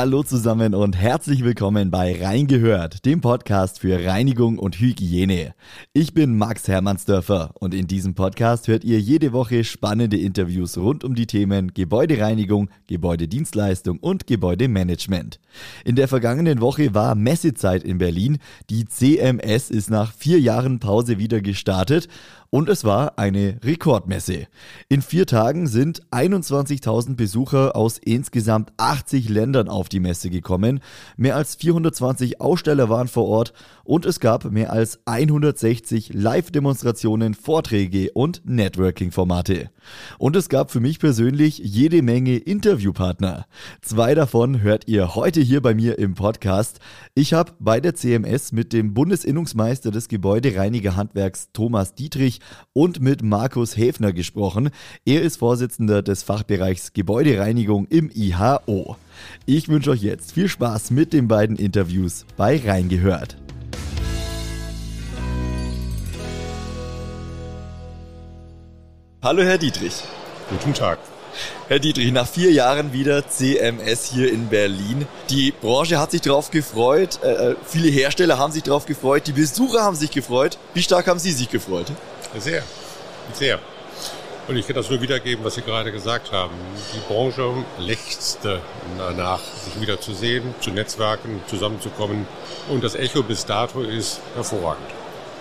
Hallo zusammen und herzlich willkommen bei Reingehört, dem Podcast für Reinigung und Hygiene. Ich bin Max Hermannsdörfer und in diesem Podcast hört ihr jede Woche spannende Interviews rund um die Themen Gebäudereinigung, Gebäudedienstleistung und Gebäudemanagement. In der vergangenen Woche war Messezeit in Berlin. Die CMS ist nach vier Jahren Pause wieder gestartet und es war eine Rekordmesse. In vier Tagen sind 21.000 Besucher aus insgesamt 80 Ländern auf die Messe gekommen. Mehr als 420 Aussteller waren vor Ort und es gab mehr als 160 Live-Demonstrationen, Vorträge und Networking-Formate. Und es gab für mich persönlich jede Menge Interviewpartner. Zwei davon hört ihr heute hier bei mir im Podcast. Ich habe bei der CMS mit dem Bundesinnungsmeister des Gebäudereinigerhandwerks Thomas Dietrich und mit Markus Häfner gesprochen. Er ist Vorsitzender des Fachbereichs Gebäudereinigung im IHO. Ich wünsche euch jetzt viel Spaß mit den beiden Interviews bei Reingehört. Hallo Herr Dietrich. Guten Tag. Herr Dietrich, nach vier Jahren wieder CMS hier in Berlin. Die Branche hat sich darauf gefreut, äh, äh, viele Hersteller haben sich darauf gefreut, die Besucher haben sich gefreut. Wie stark haben Sie sich gefreut? Sehr, sehr. Und ich kann das nur wiedergeben, was Sie gerade gesagt haben. Die Branche lechzte danach, sich wieder zu sehen, zu Netzwerken, zusammenzukommen. Und das Echo bis dato ist hervorragend.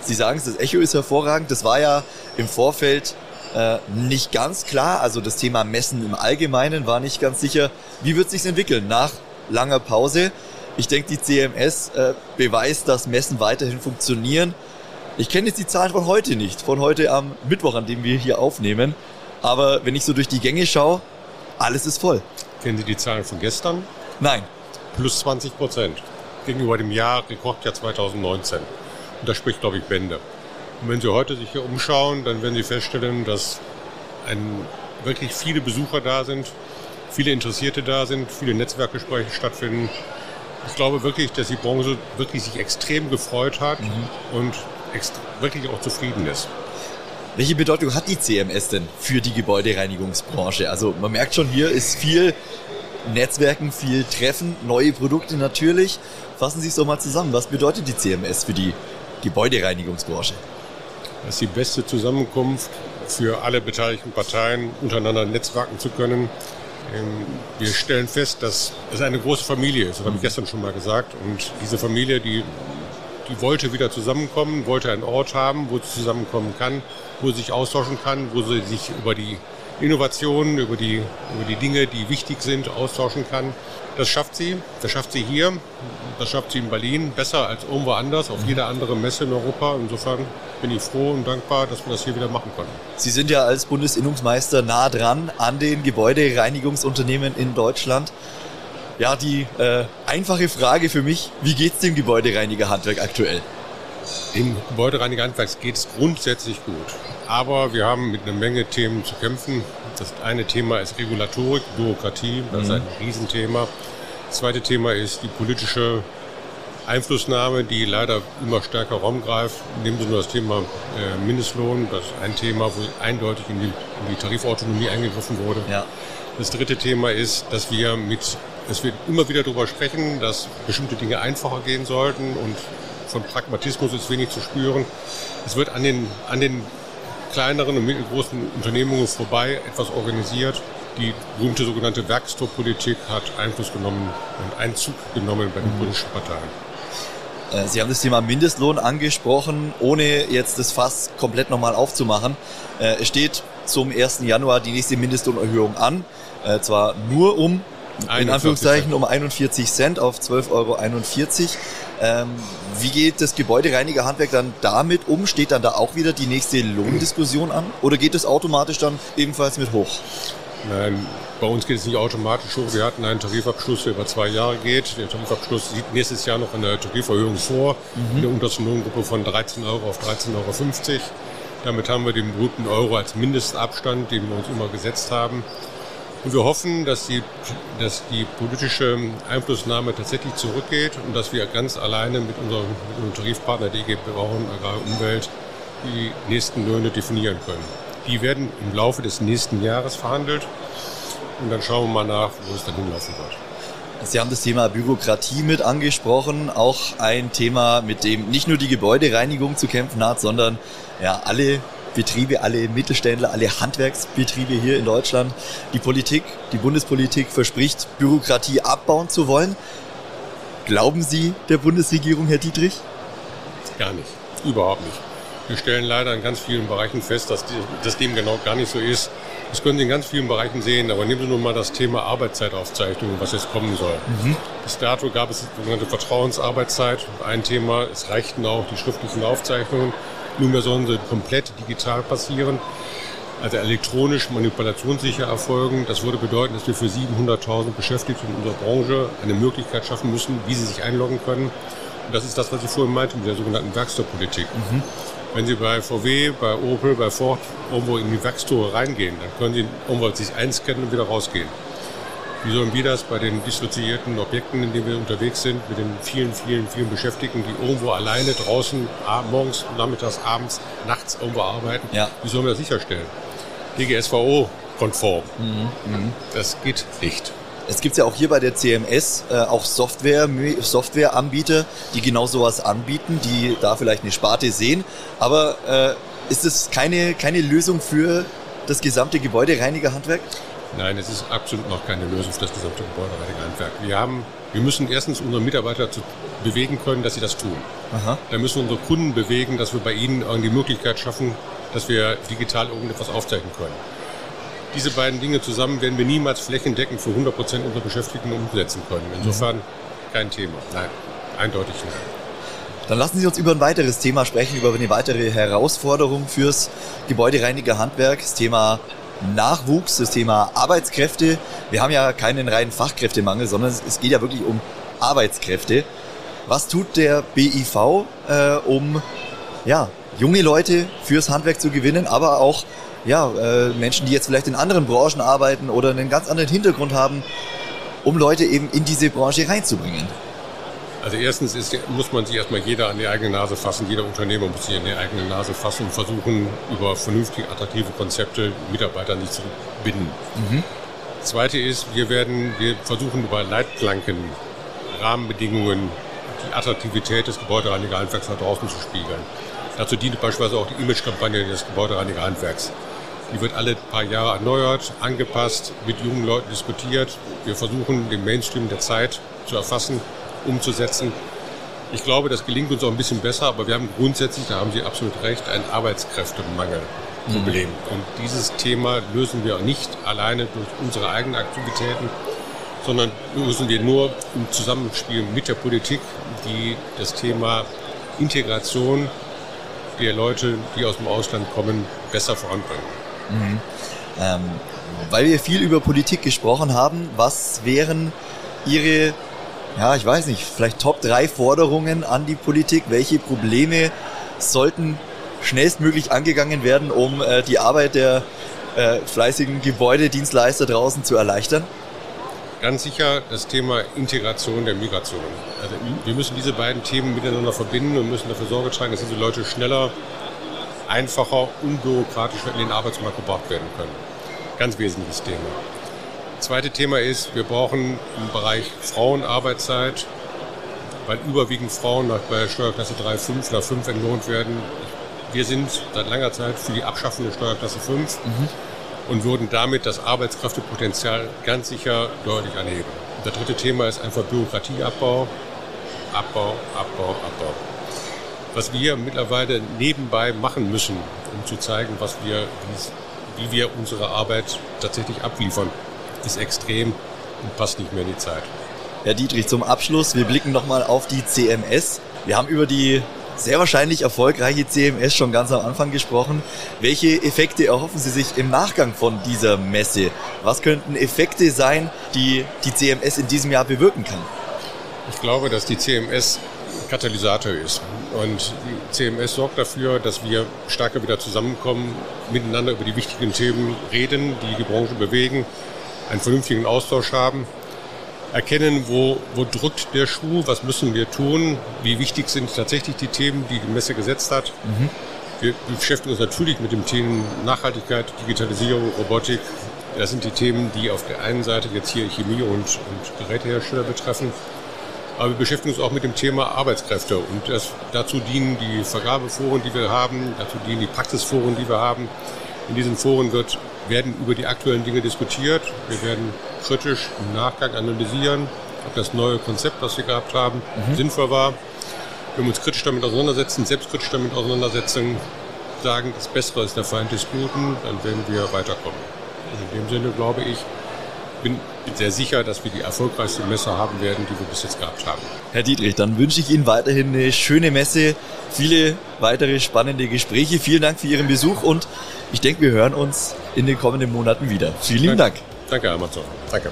Sie sagen es, das Echo ist hervorragend. Das war ja im Vorfeld äh, nicht ganz klar. Also das Thema Messen im Allgemeinen war nicht ganz sicher. Wie wird sich entwickeln nach langer Pause? Ich denke, die CMS äh, beweist, dass Messen weiterhin funktionieren. Ich kenne jetzt die Zahlen von heute nicht, von heute am Mittwoch, an dem wir hier aufnehmen. Aber wenn ich so durch die Gänge schaue, alles ist voll. Kennen Sie die Zahlen von gestern? Nein. Plus 20 Prozent gegenüber dem Jahr, Rekordjahr 2019. Und das spricht, glaube ich, Bände. Und wenn Sie heute sich hier umschauen, dann werden Sie feststellen, dass ein, wirklich viele Besucher da sind, viele Interessierte da sind, viele Netzwerkgespräche stattfinden. Ich glaube wirklich, dass die Branche wirklich sich extrem gefreut hat mhm. und wirklich auch zufrieden ist. Welche Bedeutung hat die CMS denn für die Gebäudereinigungsbranche? Also man merkt schon, hier ist viel Netzwerken, viel Treffen, neue Produkte natürlich. Fassen Sie es doch mal zusammen. Was bedeutet die CMS für die Gebäudereinigungsbranche? Das ist die beste Zusammenkunft für alle beteiligten Parteien, untereinander netzwerken zu können. Ähm, wir stellen fest, dass es eine große Familie ist. Das habe ich gestern schon mal gesagt. Und diese Familie, die die wollte wieder zusammenkommen, wollte einen Ort haben, wo sie zusammenkommen kann, wo sie sich austauschen kann, wo sie sich über die Innovationen, über die, über die Dinge, die wichtig sind, austauschen kann. Das schafft sie. Das schafft sie hier. Das schafft sie in Berlin besser als irgendwo anders, auf jeder anderen Messe in Europa. Insofern bin ich froh und dankbar, dass wir das hier wieder machen konnten. Sie sind ja als Bundesinnungsmeister nah dran an den Gebäudereinigungsunternehmen in Deutschland. Ja, die äh, einfache Frage für mich, wie geht's dem Gebäudereinigerhandwerk aktuell? Dem Gebäudereinigerhandwerk geht es grundsätzlich gut. Aber wir haben mit einer Menge Themen zu kämpfen. Das eine Thema ist Regulatorik, Bürokratie, das mhm. ist ein Riesenthema. Das zweite Thema ist die politische Einflussnahme, die leider immer stärker Raum greift. Nehmen Sie nur das Thema äh, Mindestlohn, das ist ein Thema, wo eindeutig in die, in die Tarifautonomie eingegriffen wurde. Ja. Das dritte Thema ist, dass wir mit dass wir immer wieder darüber sprechen, dass bestimmte Dinge einfacher gehen sollten und von Pragmatismus ist wenig zu spüren. Es wird an den, an den kleineren und mittelgroßen Unternehmungen vorbei etwas organisiert. Die berühmte sogenannte Werkstoffpolitik hat Einfluss genommen und Einzug genommen bei den mhm. politischen Parteien. Äh, Sie haben das Thema Mindestlohn angesprochen, ohne jetzt das Fass komplett nochmal aufzumachen. Äh, es steht zum 1. Januar die nächste Mindestlohnerhöhung an. Äh, zwar nur um in Anführungszeichen um 41 Cent auf 12,41 Euro. Ähm, wie geht das Gebäudereinigerhandwerk dann damit um? Steht dann da auch wieder die nächste Lohndiskussion an? Oder geht es automatisch dann ebenfalls mit hoch? Nein, bei uns geht es nicht automatisch hoch. Wir hatten einen Tarifabschluss, der über zwei Jahre geht. Der Tarifabschluss sieht nächstes Jahr noch eine Tariferhöhung vor, mhm. in der untersten Lohngruppe von 13 Euro auf 13,50 Euro. Damit haben wir den berühmten Euro als Mindestabstand, den wir uns immer gesetzt haben. Und wir hoffen, dass die, dass die politische Einflussnahme tatsächlich zurückgeht und dass wir ganz alleine mit unserem, mit unserem Tarifpartner DG Bauern, Agrar, Umwelt die nächsten Löhne definieren können. Die werden im Laufe des nächsten Jahres verhandelt und dann schauen wir mal nach, wo es dann hinlaufen wird. Sie haben das Thema Bürokratie mit angesprochen, auch ein Thema, mit dem nicht nur die Gebäudereinigung zu kämpfen hat, sondern ja alle Betriebe, alle Mittelständler, alle Handwerksbetriebe hier in Deutschland. Die Politik, die Bundespolitik verspricht, Bürokratie abbauen zu wollen. Glauben Sie der Bundesregierung, Herr Dietrich? Gar nicht, überhaupt nicht. Wir stellen leider in ganz vielen Bereichen fest, dass das dem genau gar nicht so ist. Das können Sie in ganz vielen Bereichen sehen, aber nehmen Sie nun mal das Thema Arbeitszeitaufzeichnung, was jetzt kommen soll. Mhm. Bis dato gab es sogenannte Vertrauensarbeitszeit, ein Thema. Es reichten auch die schriftlichen Aufzeichnungen. Nunmehr sollen sie komplett digital passieren, also elektronisch manipulationssicher erfolgen. Das würde bedeuten, dass wir für 700.000 Beschäftigte in unserer Branche eine Möglichkeit schaffen müssen, wie sie sich einloggen können. Und das ist das, was ich vorhin meinte mit der sogenannten Werkstoffpolitik. Mhm. Wenn Sie bei VW, bei Opel, bei Ford irgendwo in die Werkstore reingehen, dann können Sie irgendwo sich einscannen und wieder rausgehen. Wie sollen wir das bei den dissoziierten Objekten, in denen wir unterwegs sind, mit den vielen, vielen, vielen Beschäftigten, die irgendwo alleine draußen morgens, nachmittags, abends, nachts irgendwo arbeiten, ja. wie sollen wir das sicherstellen? DGSVO-konform. Mhm, mh. Das geht nicht. Es gibt ja auch hier bei der CMS äh, auch Software, Softwareanbieter, die genau sowas anbieten, die da vielleicht eine Sparte sehen. Aber äh, ist es keine, keine Lösung für das gesamte Gebäudereinigerhandwerk? Nein, es ist absolut noch keine Lösung für das gesamte Gebäudereinigerhandwerk. Wir haben, wir müssen erstens unsere Mitarbeiter zu bewegen können, dass sie das tun. Aha. Dann müssen unsere Kunden bewegen, dass wir bei ihnen die Möglichkeit schaffen, dass wir digital irgendetwas aufzeichnen können. Diese beiden Dinge zusammen werden wir niemals flächendeckend für 100 Prozent unserer Beschäftigten umsetzen können. Insofern kein Thema. Nein, eindeutig nicht. Dann lassen Sie uns über ein weiteres Thema sprechen, über eine weitere Herausforderung fürs Gebäudereinigerhandwerk, das Thema Nachwuchs, das Thema Arbeitskräfte. Wir haben ja keinen reinen Fachkräftemangel, sondern es geht ja wirklich um Arbeitskräfte. Was tut der BIV, äh, um ja, junge Leute fürs Handwerk zu gewinnen, aber auch ja, äh, Menschen, die jetzt vielleicht in anderen Branchen arbeiten oder einen ganz anderen Hintergrund haben, um Leute eben in diese Branche reinzubringen? Also erstens ist, muss man sich erstmal jeder an die eigene Nase fassen, jeder Unternehmer muss sich an die eigene Nase fassen und versuchen, über vernünftig attraktive Konzepte Mitarbeiter nicht zu binden. Mhm. Zweite ist, wir werden, wir versuchen über Leitplanken, Rahmenbedingungen, die Attraktivität des Gebäudereinigerhandwerks nach draußen zu spiegeln. Dazu dient beispielsweise auch die Imagekampagne des Gebäudereinigerhandwerks. Die wird alle paar Jahre erneuert, angepasst, mit jungen Leuten diskutiert. Wir versuchen, den Mainstream der Zeit zu erfassen umzusetzen. Ich glaube, das gelingt uns auch ein bisschen besser, aber wir haben grundsätzlich, da haben Sie absolut recht, ein Arbeitskräftemangelproblem. Mhm. Und dieses Thema lösen wir nicht alleine durch unsere eigenen Aktivitäten, sondern lösen wir nur im Zusammenspiel mit der Politik, die das Thema Integration der Leute, die aus dem Ausland kommen, besser voranbringen. Mhm. Ähm, weil wir viel über Politik gesprochen haben, was wären Ihre ja, ich weiß nicht, vielleicht Top 3 Forderungen an die Politik. Welche Probleme sollten schnellstmöglich angegangen werden, um äh, die Arbeit der äh, fleißigen Gebäudedienstleister draußen zu erleichtern? Ganz sicher das Thema Integration der Migration. Also wir müssen diese beiden Themen miteinander verbinden und müssen dafür Sorge tragen, dass diese Leute schneller, einfacher, unbürokratischer in den Arbeitsmarkt gebracht werden können. Ganz wesentliches Thema. Zweite Thema ist, wir brauchen im Bereich Frauenarbeitszeit, weil überwiegend Frauen nach, bei Steuerklasse 3,5 nach 5 entlohnt werden. Wir sind seit langer Zeit für die Abschaffung der Steuerklasse 5 mhm. und würden damit das Arbeitskräftepotenzial ganz sicher deutlich anheben. Das dritte Thema ist einfach Bürokratieabbau. Abbau, Abbau, Abbau. Was wir mittlerweile nebenbei machen müssen, um zu zeigen, was wir, wie wir unsere Arbeit tatsächlich abliefern ist extrem und passt nicht mehr in die Zeit. Herr Dietrich, zum Abschluss, wir blicken nochmal auf die CMS. Wir haben über die sehr wahrscheinlich erfolgreiche CMS schon ganz am Anfang gesprochen. Welche Effekte erhoffen Sie sich im Nachgang von dieser Messe? Was könnten Effekte sein, die die CMS in diesem Jahr bewirken kann? Ich glaube, dass die CMS Katalysator ist. Und die CMS sorgt dafür, dass wir stärker wieder zusammenkommen, miteinander über die wichtigen Themen reden, die die Branche bewegen einen vernünftigen Austausch haben, erkennen, wo, wo drückt der Schuh, was müssen wir tun, wie wichtig sind tatsächlich die Themen, die die Messe gesetzt hat. Mhm. Wir, beschäftigen uns natürlich mit dem Themen Nachhaltigkeit, Digitalisierung, Robotik, Das sind die Themen, die auf der einen Seite jetzt hier Chemie und, und Gerätehersteller betreffen. Aber wir beschäftigen uns auch mit dem Thema Arbeitskräfte und das, dazu dienen die Vergabeforen, die wir haben, dazu dienen die Praxisforen, die wir haben. In diesen Foren wird, werden über die aktuellen Dinge diskutiert. Wir werden kritisch im Nachgang analysieren, ob das neue Konzept, das wir gehabt haben, mhm. sinnvoll war. Wenn wir uns kritisch damit auseinandersetzen, selbstkritisch damit auseinandersetzen, sagen, das Bessere ist der Feind des Guten, dann werden wir weiterkommen. Und in dem Sinne glaube ich, bin sehr sicher, dass wir die erfolgreichste Messe haben werden, die wir bis jetzt gehabt haben. Herr Dietrich, dann wünsche ich Ihnen weiterhin eine schöne Messe, viele weitere spannende Gespräche. Vielen Dank für Ihren Besuch und ich denke, wir hören uns in den kommenden Monaten wieder. Vielen lieben Dank. Danke, Amazon. Danke.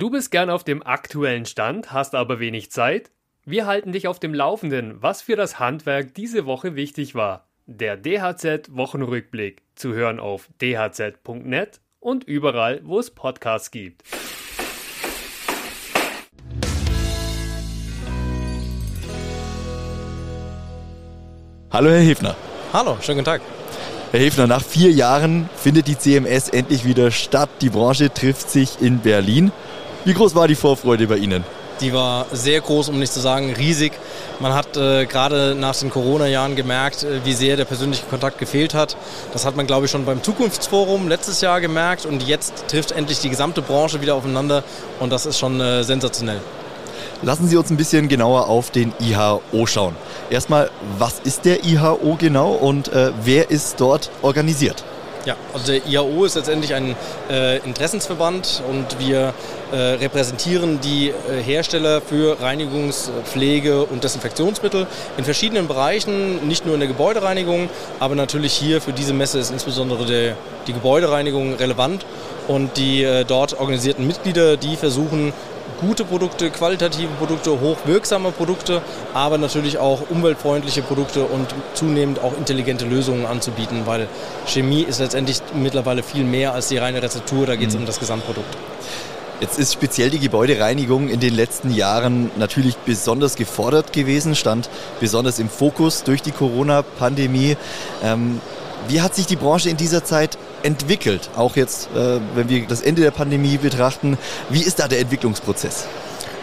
Du bist gern auf dem aktuellen Stand, hast aber wenig Zeit? Wir halten dich auf dem Laufenden, was für das Handwerk diese Woche wichtig war. Der DHZ Wochenrückblick zu hören auf dhz.net und überall, wo es Podcasts gibt. Hallo Herr Hefner. Hallo, schönen guten Tag. Herr Hefner, nach vier Jahren findet die CMS endlich wieder statt. Die Branche trifft sich in Berlin. Wie groß war die Vorfreude bei Ihnen? Die war sehr groß, um nicht zu sagen riesig. Man hat äh, gerade nach den Corona-Jahren gemerkt, äh, wie sehr der persönliche Kontakt gefehlt hat. Das hat man, glaube ich, schon beim Zukunftsforum letztes Jahr gemerkt und jetzt trifft endlich die gesamte Branche wieder aufeinander und das ist schon äh, sensationell. Lassen Sie uns ein bisschen genauer auf den IHO schauen. Erstmal, was ist der IHO genau und äh, wer ist dort organisiert? Ja, also der IAO ist letztendlich ein äh, Interessensverband und wir äh, repräsentieren die äh, Hersteller für Reinigungs-, Pflege- und Desinfektionsmittel in verschiedenen Bereichen, nicht nur in der Gebäudereinigung, aber natürlich hier für diese Messe ist insbesondere der, die Gebäudereinigung relevant und die äh, dort organisierten Mitglieder, die versuchen gute Produkte, qualitative Produkte, hochwirksame Produkte, aber natürlich auch umweltfreundliche Produkte und zunehmend auch intelligente Lösungen anzubieten, weil Chemie ist letztendlich mittlerweile viel mehr als die reine Rezeptur, da geht es mhm. um das Gesamtprodukt. Jetzt ist speziell die Gebäudereinigung in den letzten Jahren natürlich besonders gefordert gewesen, stand besonders im Fokus durch die Corona-Pandemie. Ähm, wie hat sich die Branche in dieser Zeit entwickelt? Auch jetzt, äh, wenn wir das Ende der Pandemie betrachten, wie ist da der Entwicklungsprozess?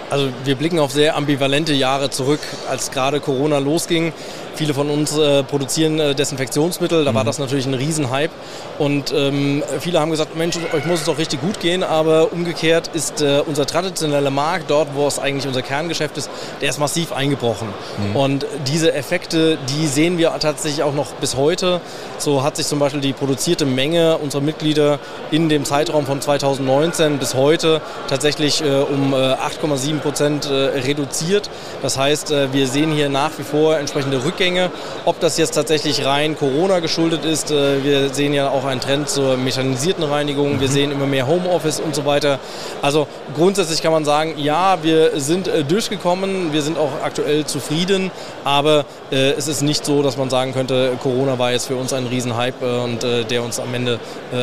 Also wir blicken auf sehr ambivalente Jahre zurück, als gerade Corona losging. Viele von uns äh, produzieren äh, Desinfektionsmittel, da mhm. war das natürlich ein Riesenhype. Und ähm, viele haben gesagt, Mensch, euch muss es doch richtig gut gehen, aber umgekehrt ist äh, unser traditioneller Markt, dort wo es eigentlich unser Kerngeschäft ist, der ist massiv eingebrochen. Mhm. Und diese Effekte, die sehen wir tatsächlich auch noch bis heute. So hat sich zum Beispiel die produzierte Menge unserer Mitglieder in dem Zeitraum von 2019 bis heute tatsächlich äh, um 8,7 äh, Prozent äh, reduziert. Das heißt, wir sehen hier nach wie vor entsprechende Rückgänge Zugänge. Ob das jetzt tatsächlich rein Corona geschuldet ist, äh, wir sehen ja auch einen Trend zur mechanisierten Reinigung, wir mhm. sehen immer mehr Homeoffice und so weiter. Also grundsätzlich kann man sagen, ja, wir sind äh, durchgekommen, wir sind auch aktuell zufrieden, aber äh, es ist nicht so, dass man sagen könnte, Corona war jetzt für uns ein Riesenhype und der uns am Ende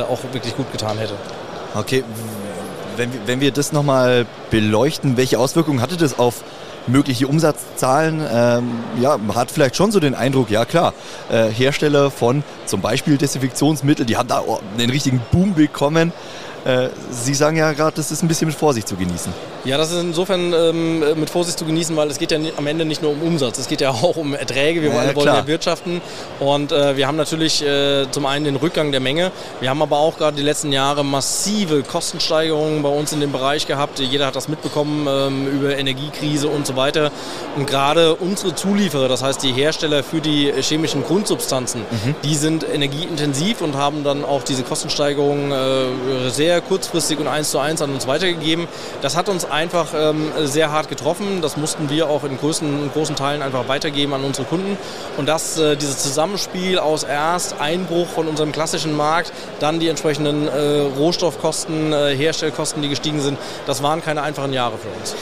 auch wirklich gut getan hätte. Okay, wenn wir, wenn wir das nochmal beleuchten, welche Auswirkungen hatte das auf mögliche Umsatzzahlen. Ähm, ja, man hat vielleicht schon so den Eindruck, ja klar, äh, Hersteller von zum Beispiel Desinfektionsmittel, die haben da einen richtigen Boom bekommen. Äh, Sie sagen ja gerade, das ist ein bisschen mit Vorsicht zu genießen. Ja, das ist insofern ähm, mit Vorsicht zu genießen, weil es geht ja am Ende nicht nur um Umsatz, es geht ja auch um Erträge. Wir ja, alle wollen ja wirtschaften und äh, wir haben natürlich äh, zum einen den Rückgang der Menge. Wir haben aber auch gerade die letzten Jahre massive Kostensteigerungen bei uns in dem Bereich gehabt. Jeder hat das mitbekommen ähm, über Energiekrise und so weiter. Und gerade unsere Zulieferer, das heißt die Hersteller für die chemischen Grundsubstanzen, mhm. die sind energieintensiv und haben dann auch diese Kostensteigerungen äh, sehr kurzfristig und eins zu eins an uns weitergegeben. Das hat uns einfach ähm, sehr hart getroffen. Das mussten wir auch in größten, großen Teilen einfach weitergeben an unsere Kunden. Und das, äh, dieses Zusammenspiel aus erst Einbruch von unserem klassischen Markt, dann die entsprechenden äh, Rohstoffkosten, äh, Herstellkosten, die gestiegen sind, das waren keine einfachen Jahre für uns.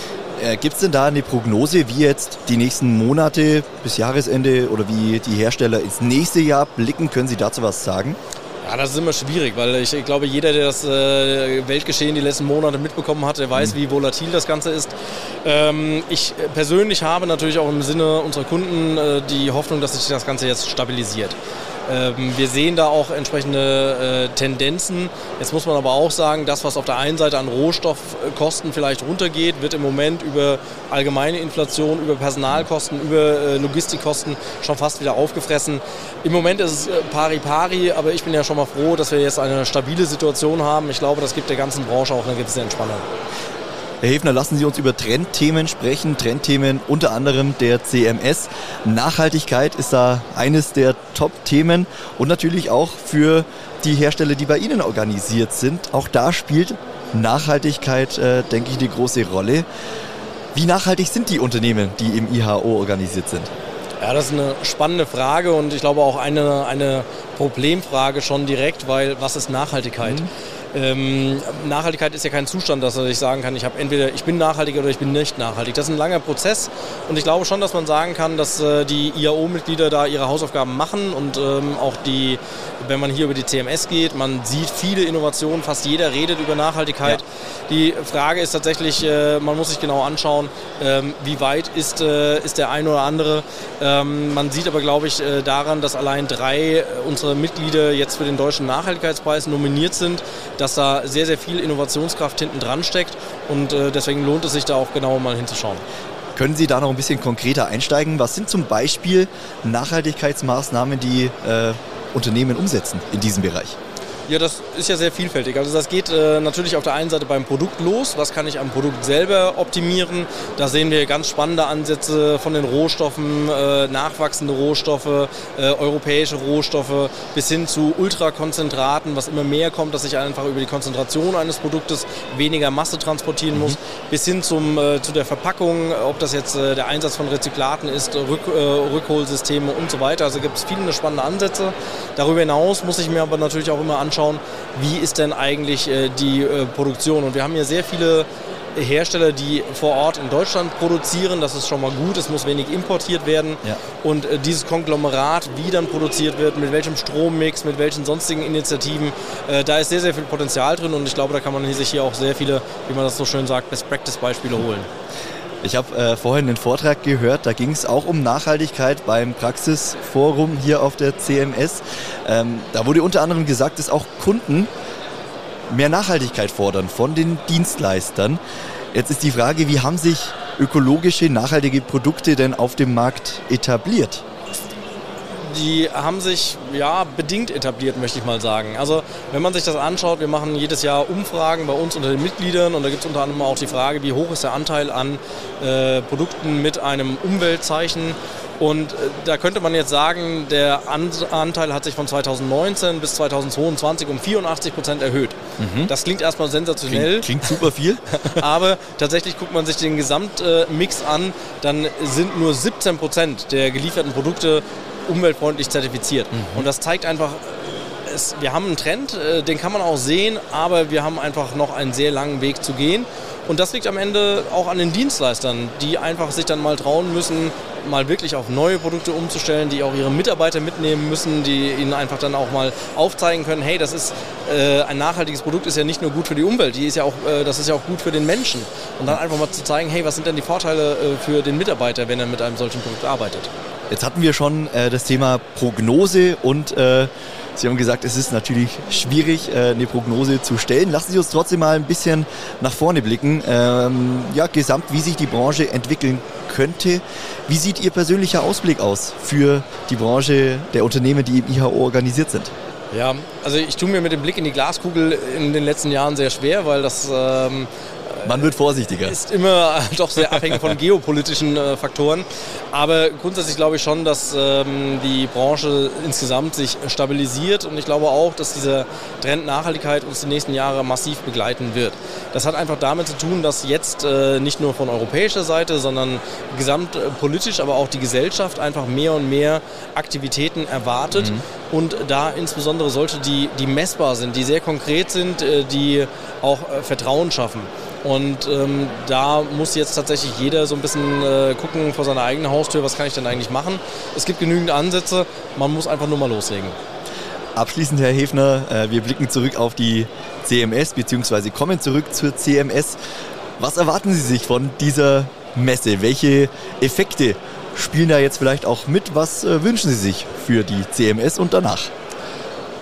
Äh, Gibt es denn da eine Prognose, wie jetzt die nächsten Monate bis Jahresende oder wie die Hersteller ins nächste Jahr blicken? Können Sie dazu was sagen? Ja, das ist immer schwierig, weil ich, ich glaube, jeder, der das äh, Weltgeschehen die letzten Monate mitbekommen hat, der weiß, mhm. wie volatil das Ganze ist. Ähm, ich persönlich habe natürlich auch im Sinne unserer Kunden äh, die Hoffnung, dass sich das Ganze jetzt stabilisiert. Ähm, wir sehen da auch entsprechende äh, Tendenzen. Jetzt muss man aber auch sagen, das, was auf der einen Seite an Rohstoffkosten vielleicht runtergeht, wird im Moment über allgemeine Inflation, über Personalkosten, über äh, Logistikkosten schon fast wieder aufgefressen. Im Moment ist es äh, pari pari, aber ich bin ja schon mal froh, dass wir jetzt eine stabile Situation haben. Ich glaube, das gibt der ganzen Branche auch eine gewisse Entspannung. Herr Hefner, lassen Sie uns über Trendthemen sprechen. Trendthemen unter anderem der CMS. Nachhaltigkeit ist da eines der Top-Themen und natürlich auch für die Hersteller, die bei Ihnen organisiert sind. Auch da spielt Nachhaltigkeit, äh, denke ich, eine große Rolle. Wie nachhaltig sind die Unternehmen, die im IHO organisiert sind? Ja, das ist eine spannende Frage und ich glaube auch eine, eine Problemfrage schon direkt, weil was ist Nachhaltigkeit? Mhm. Ähm, Nachhaltigkeit ist ja kein Zustand, dass ich sagen kann, ich habe entweder ich bin nachhaltig oder ich bin nicht nachhaltig. Das ist ein langer Prozess und ich glaube schon, dass man sagen kann, dass äh, die IAO-Mitglieder da ihre Hausaufgaben machen und ähm, auch die, wenn man hier über die CMS geht, man sieht viele Innovationen, fast jeder redet über Nachhaltigkeit. Ja. Die Frage ist tatsächlich, äh, man muss sich genau anschauen, ähm, wie weit ist, äh, ist der eine oder andere. Ähm, man sieht aber, glaube ich, äh, daran, dass allein drei unserer Mitglieder jetzt für den Deutschen Nachhaltigkeitspreis nominiert sind dass da sehr, sehr viel Innovationskraft hinten dran steckt und deswegen lohnt es sich da auch genauer mal hinzuschauen. Können Sie da noch ein bisschen konkreter einsteigen? Was sind zum Beispiel Nachhaltigkeitsmaßnahmen, die äh, Unternehmen umsetzen in diesem Bereich? Ja, das ist ja sehr vielfältig. Also das geht äh, natürlich auf der einen Seite beim Produkt los. Was kann ich am Produkt selber optimieren? Da sehen wir ganz spannende Ansätze von den Rohstoffen, äh, nachwachsende Rohstoffe, äh, europäische Rohstoffe bis hin zu Ultrakonzentraten, was immer mehr kommt, dass ich einfach über die Konzentration eines Produktes weniger Masse transportieren muss, mhm. bis hin zum, äh, zu der Verpackung, ob das jetzt äh, der Einsatz von Rezyklaten ist, Rück, äh, Rückholsysteme und so weiter. Also gibt es viele spannende Ansätze. Darüber hinaus muss ich mir aber natürlich auch immer anschauen, anschauen, wie ist denn eigentlich äh, die äh, Produktion. Und wir haben hier sehr viele Hersteller, die vor Ort in Deutschland produzieren. Das ist schon mal gut. Es muss wenig importiert werden. Ja. Und äh, dieses Konglomerat, wie dann produziert wird, mit welchem Strommix, mit welchen sonstigen Initiativen, äh, da ist sehr, sehr viel Potenzial drin. Und ich glaube, da kann man sich hier auch sehr viele, wie man das so schön sagt, Best-Practice-Beispiele holen. Ich habe äh, vorhin einen Vortrag gehört, da ging es auch um Nachhaltigkeit beim Praxisforum hier auf der CMS. Ähm, da wurde unter anderem gesagt, dass auch Kunden mehr Nachhaltigkeit fordern von den Dienstleistern. Jetzt ist die Frage, wie haben sich ökologische, nachhaltige Produkte denn auf dem Markt etabliert? Die haben sich ja bedingt etabliert, möchte ich mal sagen. Also wenn man sich das anschaut, wir machen jedes Jahr Umfragen bei uns unter den Mitgliedern und da gibt es unter anderem auch die Frage, wie hoch ist der Anteil an äh, Produkten mit einem Umweltzeichen. Und äh, da könnte man jetzt sagen, der Anteil hat sich von 2019 bis 2022 um 84 Prozent erhöht. Mhm. Das klingt erstmal sensationell. Klingt, klingt super viel. aber tatsächlich guckt man sich den Gesamtmix an, dann sind nur 17 Prozent der gelieferten Produkte umweltfreundlich zertifiziert. Mhm. Und das zeigt einfach, es, wir haben einen Trend, äh, den kann man auch sehen, aber wir haben einfach noch einen sehr langen Weg zu gehen. Und das liegt am Ende auch an den Dienstleistern, die einfach sich dann mal trauen müssen, mal wirklich auf neue Produkte umzustellen, die auch ihre Mitarbeiter mitnehmen müssen, die ihnen einfach dann auch mal aufzeigen können, hey, das ist äh, ein nachhaltiges Produkt, ist ja nicht nur gut für die Umwelt, die ist ja auch, äh, das ist ja auch gut für den Menschen. Und dann einfach mal zu zeigen, hey, was sind denn die Vorteile äh, für den Mitarbeiter, wenn er mit einem solchen Produkt arbeitet. Jetzt hatten wir schon äh, das Thema Prognose und äh, Sie haben gesagt, es ist natürlich schwierig, äh, eine Prognose zu stellen. Lassen Sie uns trotzdem mal ein bisschen nach vorne blicken. Ähm, ja, gesamt, wie sich die Branche entwickeln könnte. Wie sieht Ihr persönlicher Ausblick aus für die Branche der Unternehmen, die im IHO organisiert sind? Ja, also ich tue mir mit dem Blick in die Glaskugel in den letzten Jahren sehr schwer, weil das ähm, man wird vorsichtiger. Ist immer doch sehr abhängig von geopolitischen äh, Faktoren. Aber grundsätzlich glaube ich schon, dass ähm, die Branche insgesamt sich stabilisiert und ich glaube auch, dass dieser Trend Nachhaltigkeit uns die nächsten Jahre massiv begleiten wird. Das hat einfach damit zu tun, dass jetzt äh, nicht nur von europäischer Seite, sondern gesamtpolitisch, aber auch die Gesellschaft einfach mehr und mehr Aktivitäten erwartet. Mhm. Und da insbesondere solche, die, die messbar sind, die sehr konkret sind, äh, die auch äh, Vertrauen schaffen. Und ähm, da muss jetzt tatsächlich jeder so ein bisschen äh, gucken vor seiner eigenen Haustür, was kann ich denn eigentlich machen. Es gibt genügend Ansätze, man muss einfach nur mal loslegen. Abschließend, Herr Hefner, äh, wir blicken zurück auf die CMS bzw. kommen zurück zur CMS. Was erwarten Sie sich von dieser Messe? Welche Effekte spielen da jetzt vielleicht auch mit? Was äh, wünschen Sie sich für die CMS und danach?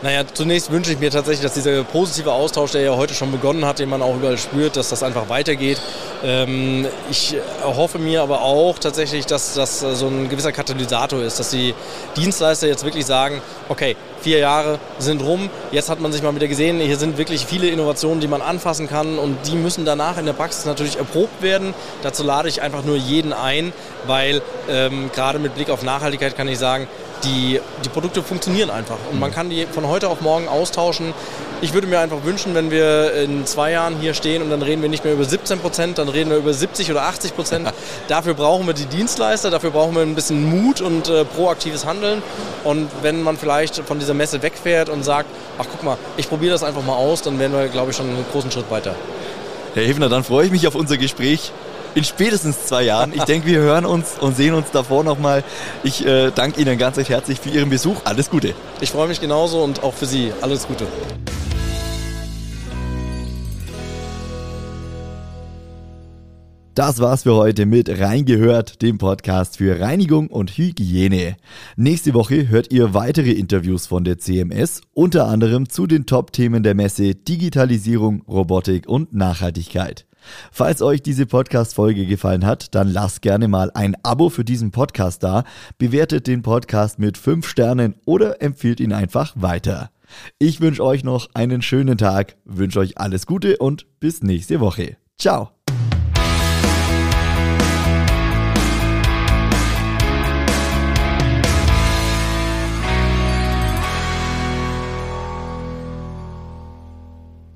Naja, zunächst wünsche ich mir tatsächlich, dass dieser positive Austausch, der ja heute schon begonnen hat, den man auch überall spürt, dass das einfach weitergeht. Ähm, ich hoffe mir aber auch tatsächlich, dass das so ein gewisser Katalysator ist, dass die Dienstleister jetzt wirklich sagen, okay, vier Jahre sind rum, jetzt hat man sich mal wieder gesehen, hier sind wirklich viele Innovationen, die man anfassen kann und die müssen danach in der Praxis natürlich erprobt werden. Dazu lade ich einfach nur jeden ein, weil ähm, gerade mit Blick auf Nachhaltigkeit kann ich sagen, die, die Produkte funktionieren einfach und man kann die von heute auf morgen austauschen. Ich würde mir einfach wünschen, wenn wir in zwei Jahren hier stehen und dann reden wir nicht mehr über 17 Prozent, dann reden wir über 70 oder 80 Prozent. dafür brauchen wir die Dienstleister, dafür brauchen wir ein bisschen Mut und äh, proaktives Handeln. Und wenn man vielleicht von dieser Messe wegfährt und sagt, ach guck mal, ich probiere das einfach mal aus, dann wären wir, glaube ich, schon einen großen Schritt weiter. Herr Hefner, dann freue ich mich auf unser Gespräch in spätestens zwei Jahren. Ich denke, wir hören uns und sehen uns davor nochmal. Ich äh, danke Ihnen ganz recht herzlich für Ihren Besuch. Alles Gute. Ich freue mich genauso und auch für Sie. Alles Gute. Das war's für heute mit Reingehört, dem Podcast für Reinigung und Hygiene. Nächste Woche hört ihr weitere Interviews von der CMS, unter anderem zu den Top-Themen der Messe Digitalisierung, Robotik und Nachhaltigkeit. Falls euch diese Podcast-Folge gefallen hat, dann lasst gerne mal ein Abo für diesen Podcast da, bewertet den Podcast mit 5 Sternen oder empfiehlt ihn einfach weiter. Ich wünsche euch noch einen schönen Tag, wünsche euch alles Gute und bis nächste Woche. Ciao!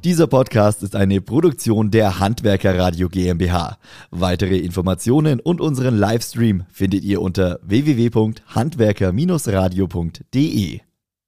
Dieser Podcast ist eine Produktion der Handwerker Radio GmbH. Weitere Informationen und unseren Livestream findet ihr unter www.handwerker-radio.de.